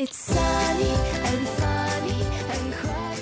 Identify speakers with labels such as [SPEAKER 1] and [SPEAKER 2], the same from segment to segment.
[SPEAKER 1] It's sunny and sunny and quiet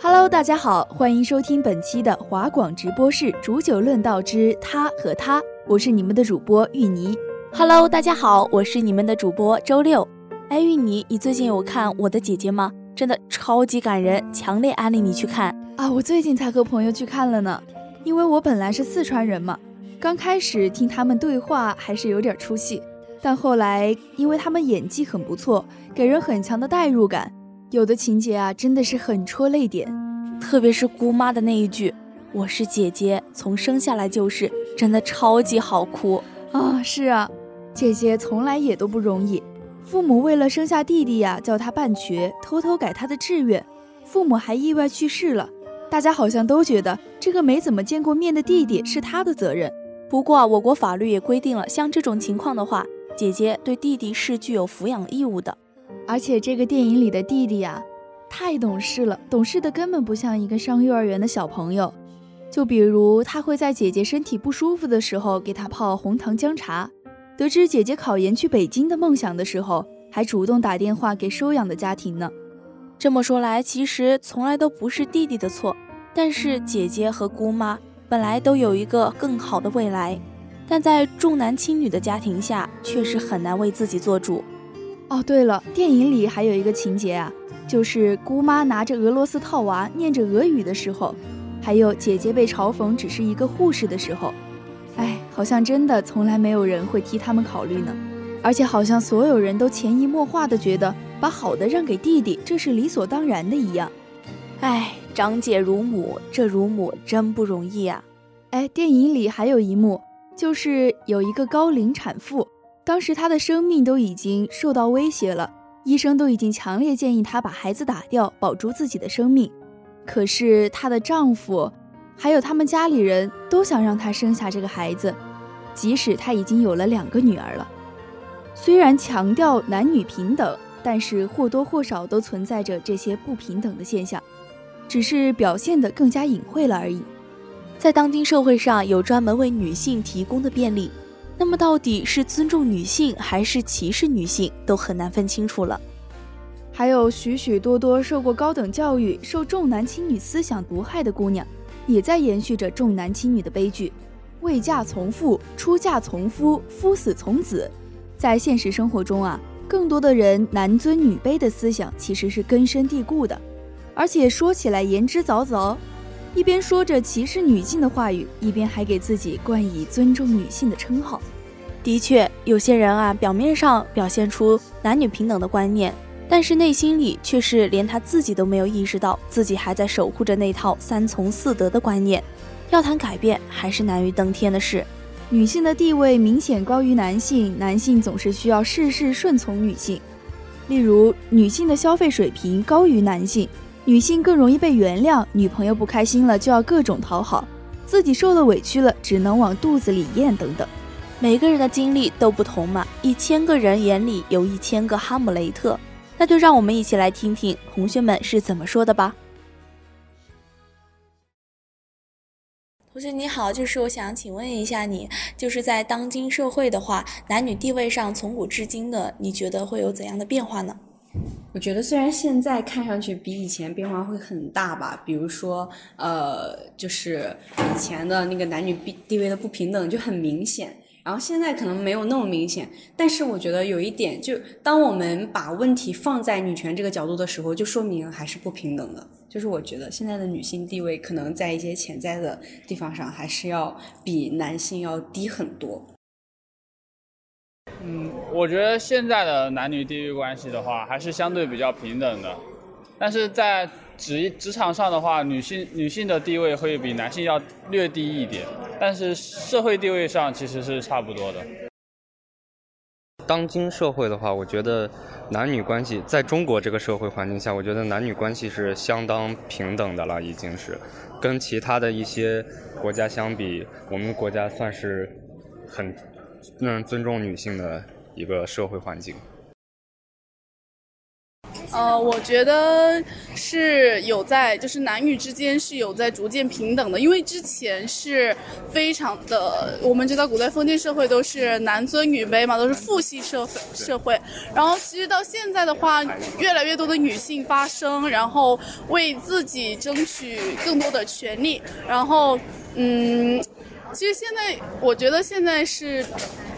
[SPEAKER 1] Hello，大家好，欢迎收听本期的华广直播室煮酒论道之他和他，我是你们的主播玉妮。
[SPEAKER 2] Hello，大家好，我是你们的主播周六。哎，玉妮，你最近有看《我的姐姐》吗？真的超级感人，强烈安利你去看
[SPEAKER 1] 啊！我最近才和朋友去看了呢，因为我本来是四川人嘛，刚开始听他们对话还是有点出戏，但后来因为他们演技很不错，给人很强的代入感。有的情节啊，真的是很戳泪点，
[SPEAKER 2] 特别是姑妈的那一句“我是姐姐，从生下来就是”，真的超级好哭
[SPEAKER 1] 啊！是啊，姐姐从来也都不容易，父母为了生下弟弟呀，叫他办瘸，偷偷改他的志愿，父母还意外去世了，大家好像都觉得这个没怎么见过面的弟弟是他的责任。
[SPEAKER 2] 不过我国法律也规定了，像这种情况的话，姐姐对弟弟是具有抚养义务的。
[SPEAKER 1] 而且这个电影里的弟弟呀，太懂事了，懂事的根本不像一个上幼儿园的小朋友。就比如他会在姐姐身体不舒服的时候给她泡红糖姜茶，得知姐姐考研去北京的梦想的时候，还主动打电话给收养的家庭呢。
[SPEAKER 2] 这么说来，其实从来都不是弟弟的错，但是姐姐和姑妈本来都有一个更好的未来，但在重男轻女的家庭下，确实很难为自己做主。
[SPEAKER 1] 哦，对了，电影里还有一个情节啊，就是姑妈拿着俄罗斯套娃念着俄语的时候，还有姐姐被嘲讽只是一个护士的时候，哎，好像真的从来没有人会替他们考虑呢，而且好像所有人都潜移默化的觉得把好的让给弟弟，这是理所当然的一样。
[SPEAKER 2] 哎，长姐如母，这如母真不容易啊。
[SPEAKER 1] 哎，电影里还有一幕，就是有一个高龄产妇。当时她的生命都已经受到威胁了，医生都已经强烈建议她把孩子打掉，保住自己的生命。可是她的丈夫，还有他们家里人都想让她生下这个孩子，即使她已经有了两个女儿了。虽然强调男女平等，但是或多或少都存在着这些不平等的现象，只是表现得更加隐晦了而已。
[SPEAKER 2] 在当今社会上，有专门为女性提供的便利。那么到底是尊重女性还是歧视女性，都很难分清楚了。
[SPEAKER 1] 还有许许多多受过高等教育、受重男轻女思想毒害的姑娘，也在延续着重男轻女的悲剧。未嫁从父，出嫁从夫，夫死从子。在现实生活中啊，更多的人男尊女卑的思想其实是根深蒂固的，而且说起来言之凿凿。一边说着歧视女性的话语，一边还给自己冠以尊重女性的称号。
[SPEAKER 2] 的确，有些人啊，表面上表现出男女平等的观念，但是内心里却是连他自己都没有意识到，自己还在守护着那套三从四德的观念。要谈改变，还是难于登天的事。
[SPEAKER 1] 女性的地位明显高于男性，男性总是需要事事顺从女性。例如，女性的消费水平高于男性。女性更容易被原谅，女朋友不开心了就要各种讨好，自己受了委屈了只能往肚子里咽等等。
[SPEAKER 2] 每个人的经历都不同嘛，一千个人眼里有一千个哈姆雷特，那就让我们一起来听听同学们是怎么说的吧。同学你好，就是我想请问一下你，就是在当今社会的话，男女地位上从古至今的，你觉得会有怎样的变化呢？
[SPEAKER 3] 我觉得虽然现在看上去比以前变化会很大吧，比如说呃，就是以前的那个男女地地位的不平等就很明显。然后现在可能没有那么明显，但是我觉得有一点，就当我们把问题放在女权这个角度的时候，就说明还是不平等的。就是我觉得现在的女性地位可能在一些潜在的地方上，还是要比男性要低很多。
[SPEAKER 4] 嗯，我觉得现在的男女地位关系的话，还是相对比较平等的，但是在职职场上的话，女性女性的地位会比男性要略低一点。但是社会地位上其实是差不多的。
[SPEAKER 5] 当今社会的话，我觉得男女关系在中国这个社会环境下，我觉得男女关系是相当平等的了，已经是跟其他的一些国家相比，我们国家算是很嗯尊重女性的一个社会环境。
[SPEAKER 6] 呃，我觉得是有在，就是男女之间是有在逐渐平等的，因为之前是非常的，我们知道古代封建社会都是男尊女卑嘛，都是父系社会社会。然后其实到现在的话，越来越多的女性发声，然后为自己争取更多的权利。然后，嗯，其实现在我觉得现在是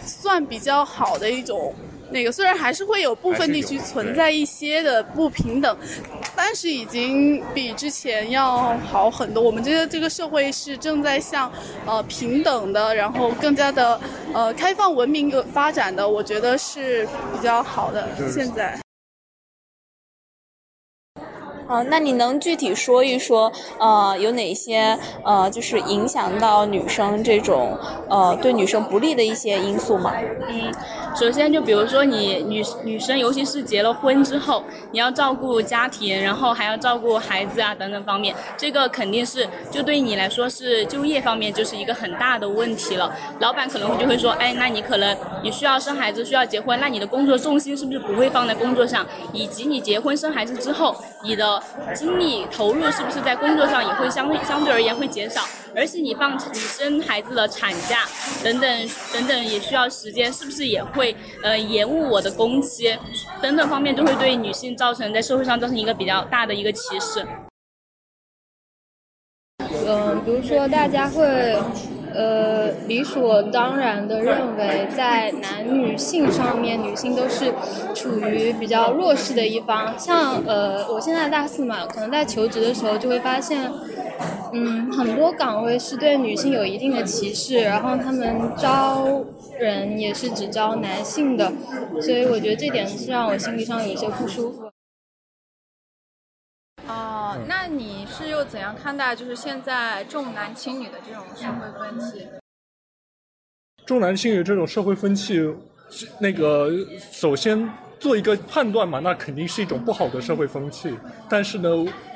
[SPEAKER 6] 算比较好的一种。那个虽然还是会有部分地区存在一些的不平等，但是已经比之前要好很多。我们这个这个社会是正在向呃平等的，然后更加的呃开放文明的发展的，我觉得是比较好的。现在。
[SPEAKER 2] 哦，那你能具体说一说，呃，有哪些呃，就是影响到女生这种呃，对女生不利的一些因素吗？
[SPEAKER 7] 嗯，首先就比如说你女女生，尤其是结了婚之后，你要照顾家庭，然后还要照顾孩子啊等等方面，这个肯定是就对你来说是就业方面就是一个很大的问题了。老板可能会就会说，哎，那你可能你需要生孩子，需要结婚，那你的工作重心是不是不会放在工作上？以及你结婚生孩子之后，你的精力投入是不是在工作上也会相相对而言会减少？而且你放你生孩子的产假等等等等也需要时间，是不是也会呃延误我的工期？等等方面都会对女性造成在社会上造成一个比较大的一个歧视。
[SPEAKER 8] 嗯，比如说大家会。呃，理所当然的认为，在男女性上面，女性都是处于比较弱势的一方。像呃，我现在大四嘛，可能在求职的时候就会发现，嗯，很多岗位是对女性有一定的歧视，然后他们招人也是只招男性的，所以我觉得这点是让我心理上有一些不舒服。
[SPEAKER 9] 哦，那你是又怎样看待就是现在重男轻女的这种社会风气？
[SPEAKER 10] 重男轻女这种社会风气，那个首先做一个判断嘛，那肯定是一种不好的社会风气。但是呢，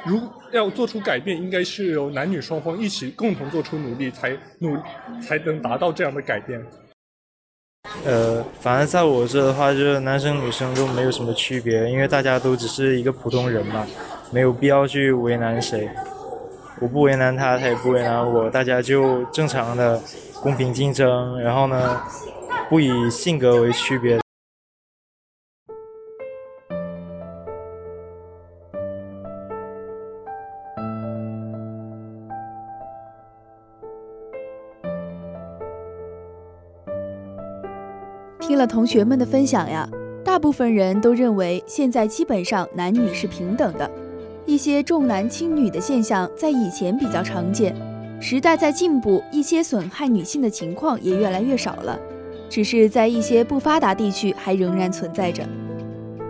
[SPEAKER 10] 如要做出改变，应该是由男女双方一起共同做出努力，才努 才能达到这样的改变。
[SPEAKER 11] 呃，反正在我这的话，就是男生女生都没有什么区别，因为大家都只是一个普通人嘛。没有必要去为难谁，我不为难他，他也不为难我，大家就正常的公平竞争，然后呢，不以性格为区别。
[SPEAKER 1] 听了同学们的分享呀，大部分人都认为现在基本上男女是平等的。一些重男轻女的现象在以前比较常见，时代在进步，一些损害女性的情况也越来越少了。只是在一些不发达地区还仍然存在着，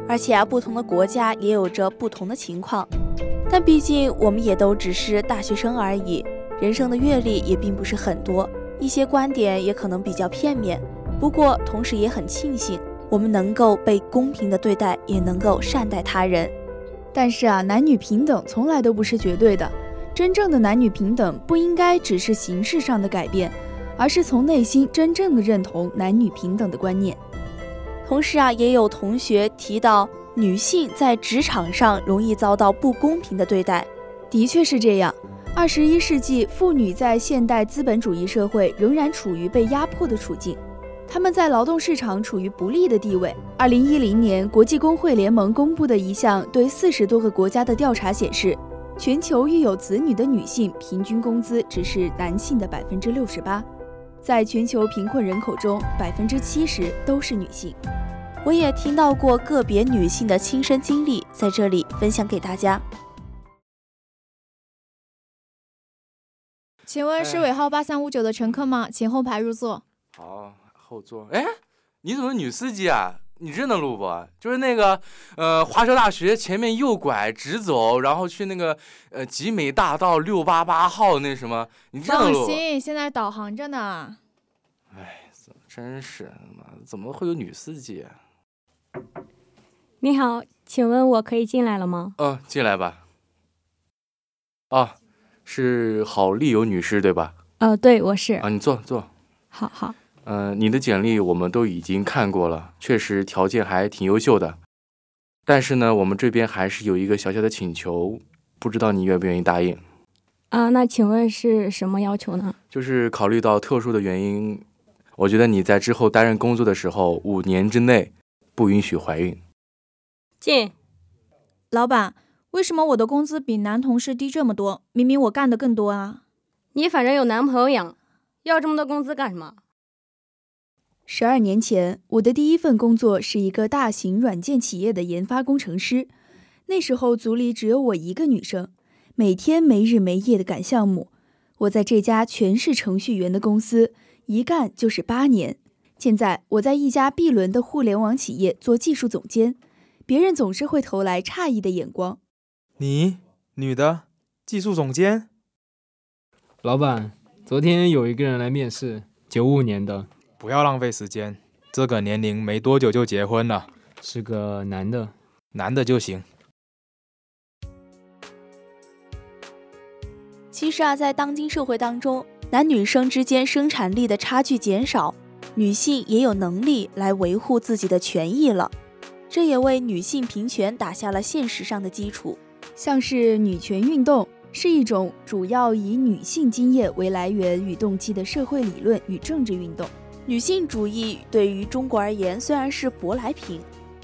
[SPEAKER 2] 而且啊，不同的国家也有着不同的情况。但毕竟我们也都只是大学生而已，人生的阅历也并不是很多，一些观点也可能比较片面。不过，同时也很庆幸我们能够被公平的对待，也能够善待他人。
[SPEAKER 1] 但是啊，男女平等从来都不是绝对的。真正的男女平等不应该只是形式上的改变，而是从内心真正的认同男女平等的观念。
[SPEAKER 2] 同时啊，也有同学提到，女性在职场上容易遭到不公平的对待。
[SPEAKER 1] 的确是这样。二十一世纪，妇女在现代资本主义社会仍然处于被压迫的处境，她们在劳动市场处于不利的地位。二零一零年，国际工会联盟公布的一项对四十多个国家的调查显示，全球育有子女的女性平均工资只是男性的百分之六十八，在全球贫困人口中，百分之七十都是女性。
[SPEAKER 2] 我也听到过个别女性的亲身经历，在这里分享给大家。
[SPEAKER 12] 请问是尾号八三五九的乘客吗？请后排入座。
[SPEAKER 13] 好，后座。哎，你怎么女司机啊？你认得路不？就是那个，呃，华侨大学前面右拐直走，然后去那个，呃，集美大道六八八号那什么？你认得路？
[SPEAKER 12] 放心，现在导航着呢。
[SPEAKER 13] 哎，真是，妈，怎么会有女司机？
[SPEAKER 14] 你好，请问我可以进来了吗？
[SPEAKER 13] 嗯，进来吧。啊。是郝丽友女士对吧？
[SPEAKER 14] 呃，对，我是。
[SPEAKER 13] 啊，你坐坐。
[SPEAKER 14] 好好。
[SPEAKER 13] 嗯，你的简历我们都已经看过了，确实条件还挺优秀的。但是呢，我们这边还是有一个小小的请求，不知道你愿不愿意答应？
[SPEAKER 14] 啊，那请问是什么要求呢？
[SPEAKER 13] 就是考虑到特殊的原因，我觉得你在之后担任工作的时候，五年之内不允许怀孕。
[SPEAKER 14] 进。
[SPEAKER 12] 老板。为什么我的工资比男同事低这么多？明明我干的更多啊！
[SPEAKER 14] 你反正有男朋友养，要这么多工资干什么？
[SPEAKER 1] 十二年前，我的第一份工作是一个大型软件企业的研发工程师。那时候组里只有我一个女生，每天没日没夜的赶项目。我在这家全是程序员的公司一干就是八年。现在我在一家 B 轮的互联网企业做技术总监，别人总是会投来诧异的眼光。
[SPEAKER 15] 你女的技术总监，
[SPEAKER 16] 老板，昨天有一个人来面试，九五年的，
[SPEAKER 15] 不要浪费时间，这个年龄没多久就结婚了，
[SPEAKER 16] 是个男的，
[SPEAKER 15] 男的就行。
[SPEAKER 2] 其实啊，在当今社会当中，男女生之间生产力的差距减少，女性也有能力来维护自己的权益了，这也为女性平权打下了现实上的基础。
[SPEAKER 1] 像是女权运动是一种主要以女性经验为来源与动机的社会理论与政治运动。
[SPEAKER 2] 女性主义对于中国而言虽然是舶来品，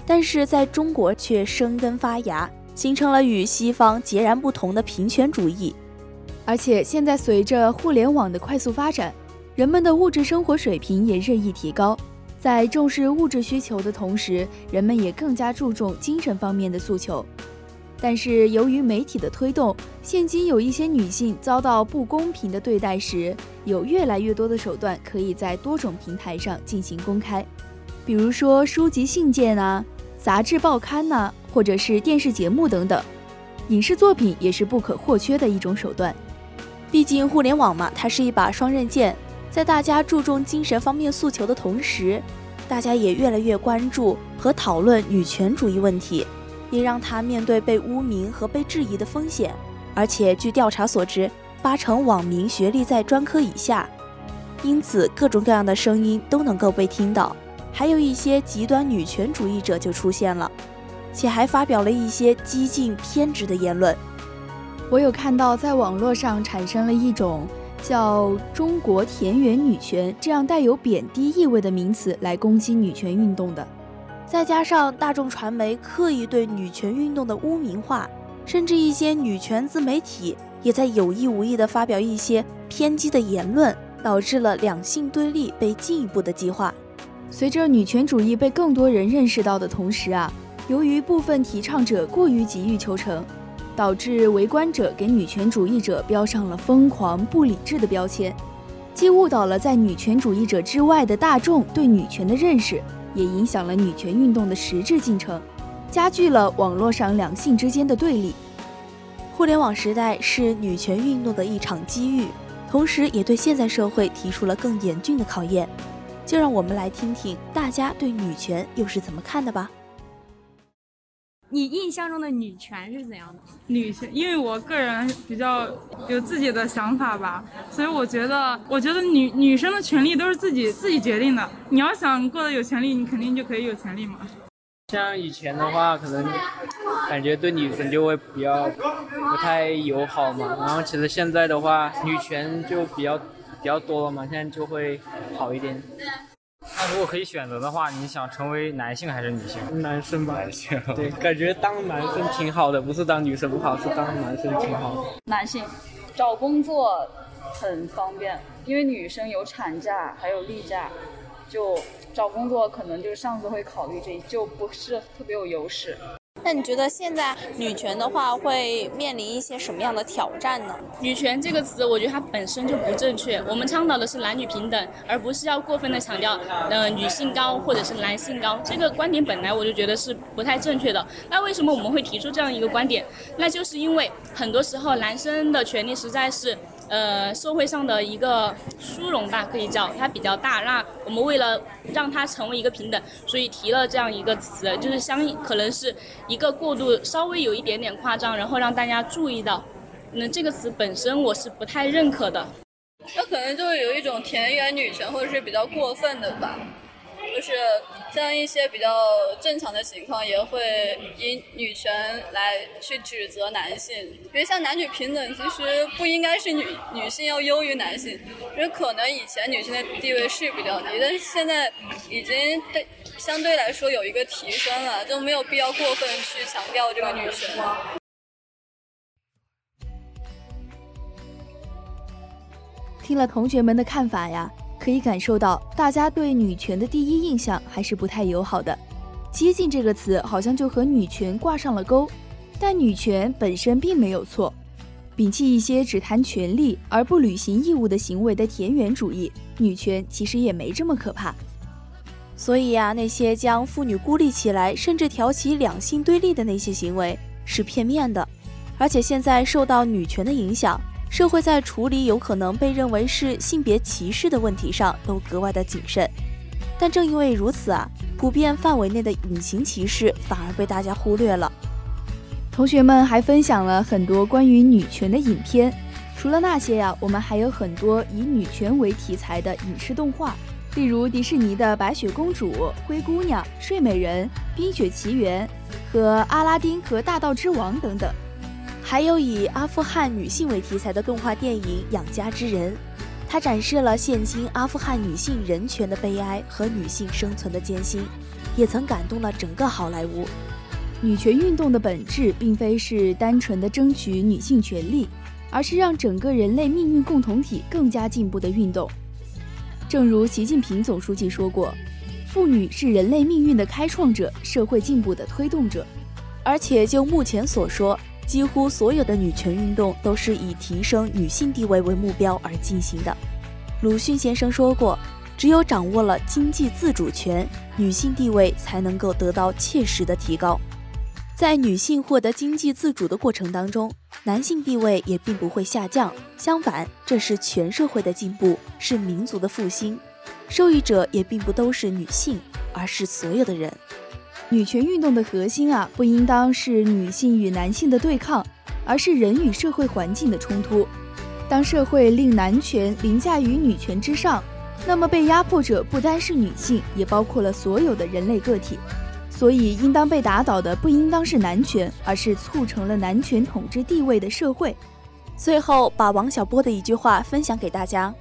[SPEAKER 2] 但是在中国却生根发芽，形成了与西方截然不同的平权主义。
[SPEAKER 1] 而且现在随着互联网的快速发展，人们的物质生活水平也日益提高，在重视物质需求的同时，人们也更加注重精神方面的诉求。但是由于媒体的推动，现今有一些女性遭到不公平的对待时，有越来越多的手段可以在多种平台上进行公开，比如说书籍、信件啊、杂志、报刊呐，或者是电视节目等等。影视作品也是不可或缺的一种手段。
[SPEAKER 2] 毕竟互联网嘛，它是一把双刃剑，在大家注重精神方面诉求的同时，大家也越来越关注和讨论女权主义问题。也让他面对被污名和被质疑的风险，而且据调查所知，八成网民学历在专科以下，因此各种各样的声音都能够被听到。还有一些极端女权主义者就出现了，且还发表了一些激进偏执的言论。
[SPEAKER 1] 我有看到在网络上产生了一种叫“中国田园女权”这样带有贬低意味的名词来攻击女权运动的。
[SPEAKER 2] 再加上大众传媒刻意对女权运动的污名化，甚至一些女权自媒体也在有意无意地发表一些偏激的言论，导致了两性对立被进一步的激化。
[SPEAKER 1] 随着女权主义被更多人认识到的同时啊，由于部分提倡者过于急于求成，导致围观者给女权主义者标上了疯狂不理智的标签，既误导了在女权主义者之外的大众对女权的认识。也影响了女权运动的实质进程，加剧了网络上两性之间的对立。
[SPEAKER 2] 互联网时代是女权运动的一场机遇，同时也对现在社会提出了更严峻的考验。就让我们来听听大家对女权又是怎么看的吧。
[SPEAKER 17] 你印象中的女权是怎样的？
[SPEAKER 18] 女权，因为我个人比较有自己的想法吧，所以我觉得，我觉得女女生的权利都是自己自己决定的。你要想过得有权利，你肯定就可以有权利嘛。
[SPEAKER 19] 像以前的话，可能感觉对女生就会比较
[SPEAKER 20] 不太友好嘛。然后其实现在的话，女权就比较比较多了嘛，现在就会好一点。
[SPEAKER 21] 那如果可以选择的话，你想成为男性还是女性？
[SPEAKER 20] 男生吧。
[SPEAKER 21] 男性。
[SPEAKER 20] 对，感觉当男生挺好的，不是当女生不好，是当男生挺好的。
[SPEAKER 19] 男性，找工作很方便，因为女生有产假还有例假，就找工作可能就是上司会考虑这，就不是特别有优势。
[SPEAKER 22] 那你觉得现在女权的话会面临一些什么样的挑战呢？
[SPEAKER 7] 女权这个词，我觉得它本身就不正确。我们倡导的是男女平等，而不是要过分的强调，呃，女性高或者是男性高。这个观点本来我就觉得是不太正确的。那为什么我们会提出这样一个观点？那就是因为很多时候男生的权利实在是。呃，社会上的一个殊荣吧，可以叫它比较大。那我们为了让它成为一个平等，所以提了这样一个词，就是相可能是一个过度，稍微有一点点夸张，然后让大家注意到。那这个词本身我是不太认可的。
[SPEAKER 19] 那可能就是有一种田园女权，或者是比较过分的吧。就是像一些比较正常的情况，也会以女权来去指责男性。比如像男女平等，其实不应该是女女性要优于男性，因为可能以前女性的地位是比较低，但是现在已经对相对来说有一个提升了，就没有必要过分去强调这个女权。
[SPEAKER 1] 听了同学们的看法呀。可以感受到，大家对女权的第一印象还是不太友好的。激进这个词好像就和女权挂上了钩，但女权本身并没有错。摒弃一些只谈权利而不履行义务的行为的田园主义，女权其实也没这么可怕。
[SPEAKER 2] 所以呀，那些将妇女孤立起来，甚至挑起两性对立的那些行为是片面的，而且现在受到女权的影响。社会在处理有可能被认为是性别歧视的问题上都格外的谨慎，但正因为如此啊，普遍范围内的隐形歧视反而被大家忽略了。
[SPEAKER 1] 同学们还分享了很多关于女权的影片，除了那些呀，我们还有很多以女权为题材的影视动画，例如迪士尼的《白雪公主》《灰姑娘》《睡美人》《冰雪奇缘》和《阿拉丁》和《大道之王》等等。
[SPEAKER 2] 还有以阿富汗女性为题材的动画电影《养家之人》，它展示了现今阿富汗女性人权的悲哀和女性生存的艰辛，也曾感动了整个好莱坞。
[SPEAKER 1] 女权运动的本质并非是单纯的争取女性权利，而是让整个人类命运共同体更加进步的运动。正如习近平总书记说过：“妇女是人类命运的开创者，社会进步的推动者。”
[SPEAKER 2] 而且就目前所说。几乎所有的女权运动都是以提升女性地位为目标而进行的。鲁迅先生说过：“只有掌握了经济自主权，女性地位才能够得到切实的提高。在女性获得经济自主的过程当中，男性地位也并不会下降，相反，这是全社会的进步，是民族的复兴。受益者也并不都是女性，而是所有的人。”
[SPEAKER 1] 女权运动的核心啊，不应当是女性与男性的对抗，而是人与社会环境的冲突。当社会令男权凌驾于女权之上，那么被压迫者不单是女性，也包括了所有的人类个体。所以，应当被打倒的不应当是男权，而是促成了男权统治地位的社会。
[SPEAKER 2] 最后，把王小波的一句话分享给大家：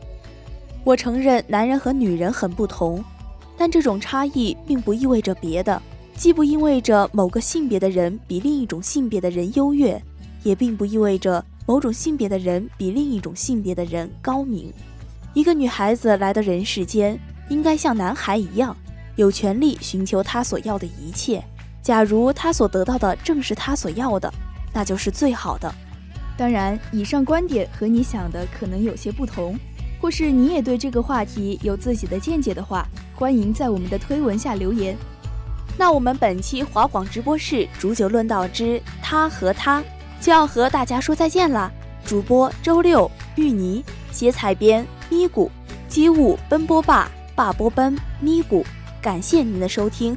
[SPEAKER 2] 我承认男人和女人很不同，但这种差异并不意味着别的。既不意味着某个性别的人比另一种性别的人优越，也并不意味着某种性别的人比另一种性别的人高明。一个女孩子来到人世间，应该像男孩一样，有权利寻求她所要的一切。假如她所得到的正是她所要的，那就是最好的。
[SPEAKER 1] 当然，以上观点和你想的可能有些不同，或是你也对这个话题有自己的见解的话，欢迎在我们的推文下留言。
[SPEAKER 2] 那我们本期华广直播室煮酒论道之他和他就要和大家说再见了。主播周六芋泥写彩编咪咕机务奔波霸霸波奔咪咕，感谢您的收听，